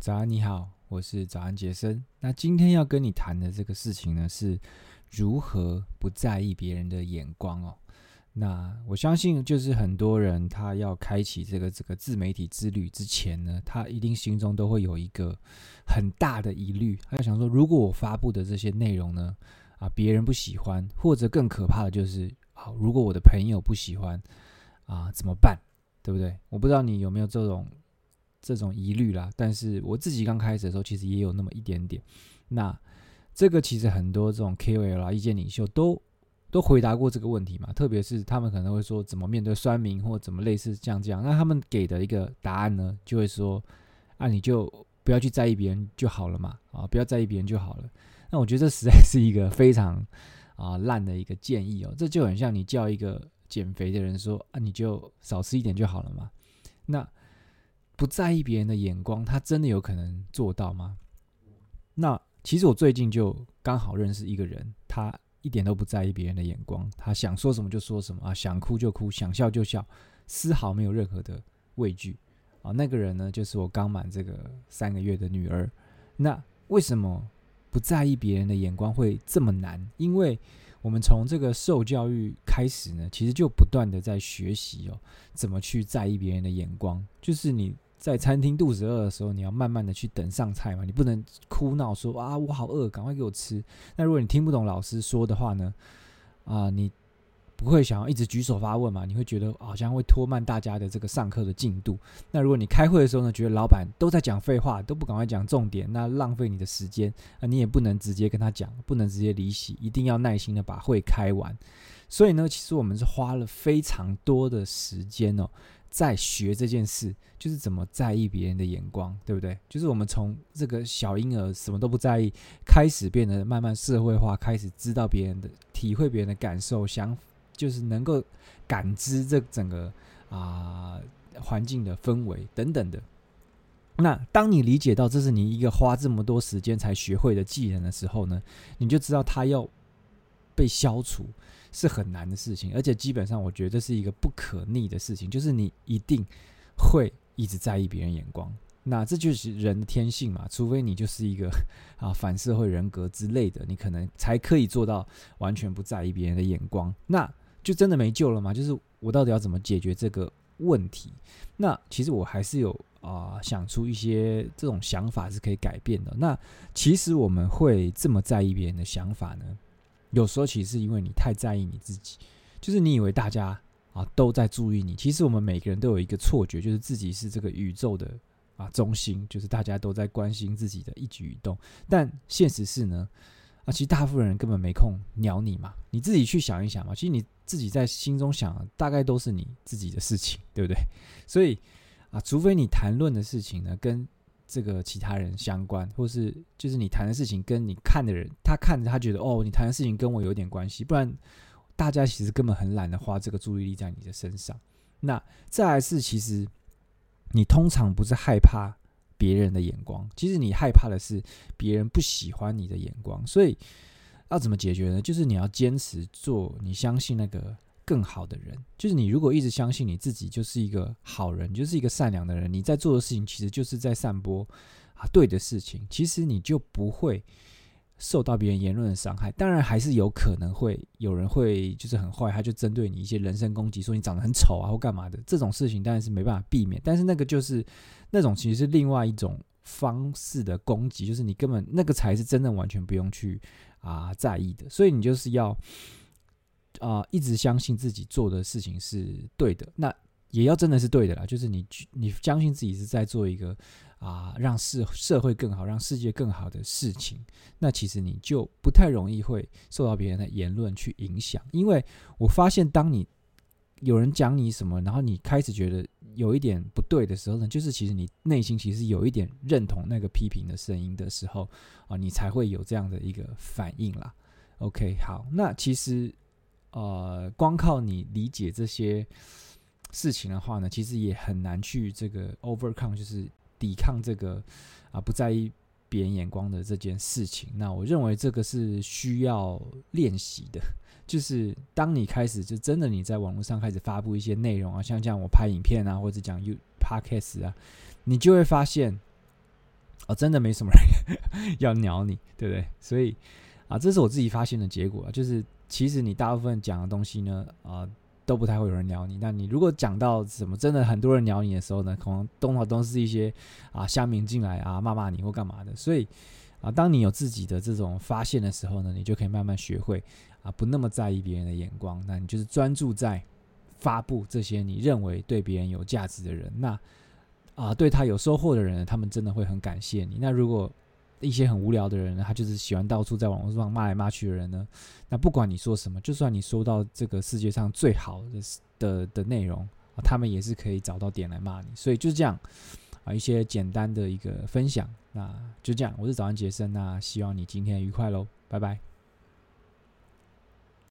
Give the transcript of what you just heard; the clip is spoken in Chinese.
早安，你好，我是早安杰森。那今天要跟你谈的这个事情呢，是如何不在意别人的眼光哦。那我相信，就是很多人他要开启这个这个自媒体之旅之前呢，他一定心中都会有一个很大的疑虑，他就想说，如果我发布的这些内容呢，啊，别人不喜欢，或者更可怕的就是，好，如果我的朋友不喜欢，啊，怎么办？对不对？我不知道你有没有这种。这种疑虑啦，但是我自己刚开始的时候，其实也有那么一点点。那这个其实很多这种 KOL 啊、意见领袖都都回答过这个问题嘛，特别是他们可能会说怎么面对酸民或怎么类似这样这样。那他们给的一个答案呢，就会说啊，你就不要去在意别人就好了嘛，啊，不要在意别人就好了。那我觉得这实在是一个非常啊烂的一个建议哦，这就很像你叫一个减肥的人说啊，你就少吃一点就好了嘛。那不在意别人的眼光，他真的有可能做到吗？那其实我最近就刚好认识一个人，他一点都不在意别人的眼光，他想说什么就说什么啊，想哭就哭，想笑就笑，丝毫没有任何的畏惧啊。那个人呢，就是我刚满这个三个月的女儿。那为什么不在意别人的眼光会这么难？因为我们从这个受教育开始呢，其实就不断的在学习哦，怎么去在意别人的眼光，就是你。在餐厅肚子饿的时候，你要慢慢的去等上菜嘛，你不能哭闹说啊，我好饿，赶快给我吃。那如果你听不懂老师说的话呢，啊，你不会想要一直举手发问嘛？你会觉得好像会拖慢大家的这个上课的进度。那如果你开会的时候呢，觉得老板都在讲废话，都不赶快讲重点，那浪费你的时间啊，你也不能直接跟他讲，不能直接离席，一定要耐心的把会开完。所以呢，其实我们是花了非常多的时间哦。在学这件事，就是怎么在意别人的眼光，对不对？就是我们从这个小婴儿什么都不在意，开始变得慢慢社会化，开始知道别人的、体会别人的感受，想就是能够感知这整个啊、环境的氛围等等的。那当你理解到这是你一个花这么多时间才学会的技能的时候呢，你就知道它要被消除。是很难的事情，而且基本上我觉得是一个不可逆的事情，就是你一定会一直在意别人眼光，那这就是人的天性嘛，除非你就是一个啊反社会人格之类的，你可能才可以做到完全不在意别人的眼光，那就真的没救了吗。就是我到底要怎么解决这个问题？那其实我还是有啊想出一些这种想法是可以改变的。那其实我们会这么在意别人的想法呢？有时候其实是因为你太在意你自己，就是你以为大家啊都在注意你，其实我们每个人都有一个错觉，就是自己是这个宇宙的啊中心，就是大家都在关心自己的一举一动。但现实是呢，啊，其实大部分人根本没空鸟你嘛，你自己去想一想嘛，其实你自己在心中想，大概都是你自己的事情，对不对？所以啊，除非你谈论的事情呢跟这个其他人相关，或是就是你谈的事情跟你看的人，他看着他觉得哦，你谈的事情跟我有点关系，不然大家其实根本很懒得花这个注意力在你的身上。那再来是，其实你通常不是害怕别人的眼光，其实你害怕的是别人不喜欢你的眼光。所以要怎么解决呢？就是你要坚持做你相信那个。更好的人，就是你。如果一直相信你自己就是一个好人，就是一个善良的人，你在做的事情其实就是在散播啊对的事情，其实你就不会受到别人言论的伤害。当然，还是有可能会有人会就是很坏，他就针对你一些人身攻击，说你长得很丑啊或干嘛的。这种事情当然是没办法避免，但是那个就是那种其实是另外一种方式的攻击，就是你根本那个才是真正完全不用去啊在意的。所以你就是要。啊、一直相信自己做的事情是对的，那也要真的是对的啦。就是你，你相信自己是在做一个啊、让社社会更好、让世界更好的事情，那其实你就不太容易会受到别人的言论去影响。因为我发现，当你有人讲你什么，然后你开始觉得有一点不对的时候呢，就是其实你内心其实有一点认同那个批评的声音的时候啊、你才会有这样的一个反应啦。OK，好，那其实。呃，光靠你理解这些事情的话呢，其实也很难去这个 overcome，就是抵抗这个啊、不在意别人眼光的这件事情。那我认为这个是需要练习的，就是当你开始就真的你在网络上开始发布一些内容啊，像这样我拍影片啊，或者讲 You Podcast 啊，你就会发现哦，真的没什么人 要鸟你，对不对？所以啊，这是我自己发现的结果啊，就是其实你大部分讲的东西呢，啊，都不太会有人鸟你。那你如果讲到什么真的很多人鸟你的时候呢，可能通常都是一些啊乡民进来啊骂骂你或干嘛的。所以啊，当你有自己的这种发现的时候呢，你就可以慢慢学会啊，不那么在意别人的眼光。那你就是专注在发布这些你认为对别人有价值的人。那啊，对他有收获的人，他们真的会很感谢你。那如果一些很无聊的人呢，他就是喜欢到处在网络上骂来骂去的人呢，那不管你说什么，就算你说到这个世界上最好的的的内容，他们也是可以找到点来骂你。所以就是这样啊，一些简单的一个分享，那就这样。我是早安杰森，那希望你今天愉快喽，拜拜。